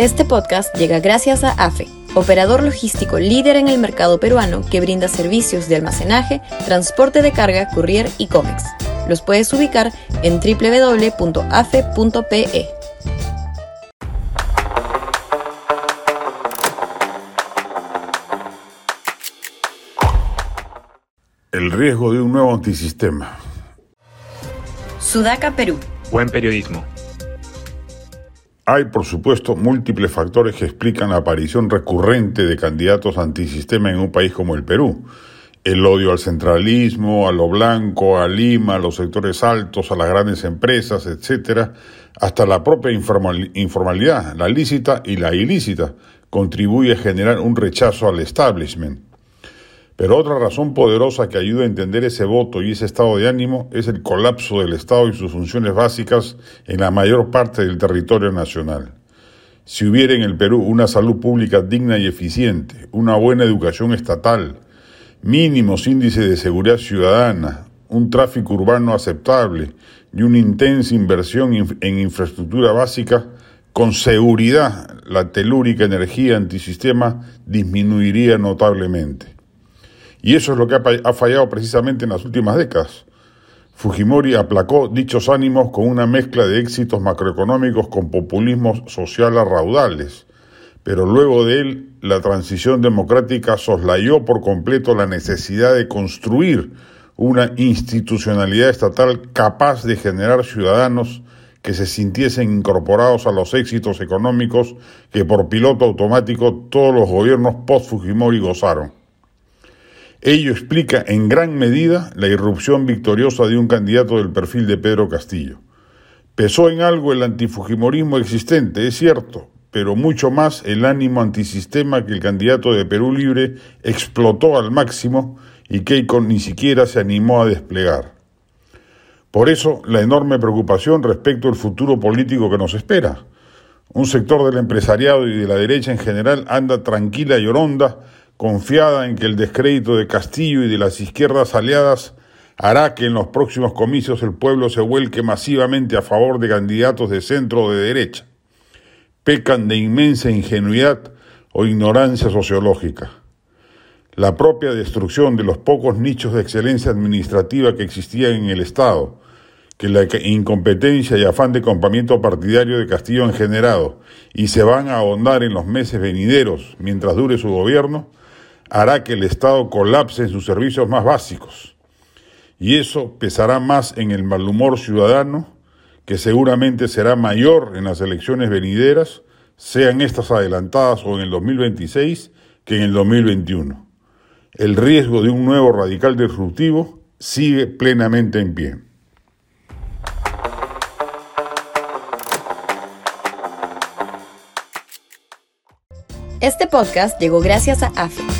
Este podcast llega gracias a AFE, operador logístico líder en el mercado peruano que brinda servicios de almacenaje, transporte de carga, courier y cómics. Los puedes ubicar en www.afe.pe. El riesgo de un nuevo antisistema. Sudaca, Perú. Buen periodismo. Hay, por supuesto, múltiples factores que explican la aparición recurrente de candidatos antisistema en un país como el Perú. El odio al centralismo, a lo blanco, a Lima, a los sectores altos, a las grandes empresas, etcétera, hasta la propia informalidad, la lícita y la ilícita, contribuye a generar un rechazo al establishment. Pero otra razón poderosa que ayuda a entender ese voto y ese estado de ánimo es el colapso del Estado y sus funciones básicas en la mayor parte del territorio nacional. Si hubiera en el Perú una salud pública digna y eficiente, una buena educación estatal, mínimos índices de seguridad ciudadana, un tráfico urbano aceptable y una intensa inversión en infraestructura básica, con seguridad la telúrica energía antisistema disminuiría notablemente. Y eso es lo que ha fallado precisamente en las últimas décadas. Fujimori aplacó dichos ánimos con una mezcla de éxitos macroeconómicos con populismo social raudales, pero luego de él la transición democrática soslayó por completo la necesidad de construir una institucionalidad estatal capaz de generar ciudadanos que se sintiesen incorporados a los éxitos económicos que por piloto automático todos los gobiernos post-Fujimori gozaron. Ello explica en gran medida la irrupción victoriosa de un candidato del perfil de Pedro Castillo. Pesó en algo el antifujimorismo existente, es cierto, pero mucho más el ánimo antisistema que el candidato de Perú Libre explotó al máximo y Keiko ni siquiera se animó a desplegar. Por eso, la enorme preocupación respecto al futuro político que nos espera. Un sector del empresariado y de la derecha en general anda tranquila y oronda confiada en que el descrédito de Castillo y de las izquierdas aliadas hará que en los próximos comicios el pueblo se vuelque masivamente a favor de candidatos de centro o de derecha. Pecan de inmensa ingenuidad o ignorancia sociológica. La propia destrucción de los pocos nichos de excelencia administrativa que existían en el Estado, que la incompetencia y afán de compamiento partidario de Castillo han generado y se van a ahondar en los meses venideros mientras dure su gobierno, hará que el Estado colapse en sus servicios más básicos. Y eso pesará más en el malhumor ciudadano, que seguramente será mayor en las elecciones venideras, sean estas adelantadas o en el 2026, que en el 2021. El riesgo de un nuevo radical disruptivo sigue plenamente en pie. Este podcast llegó gracias a AFE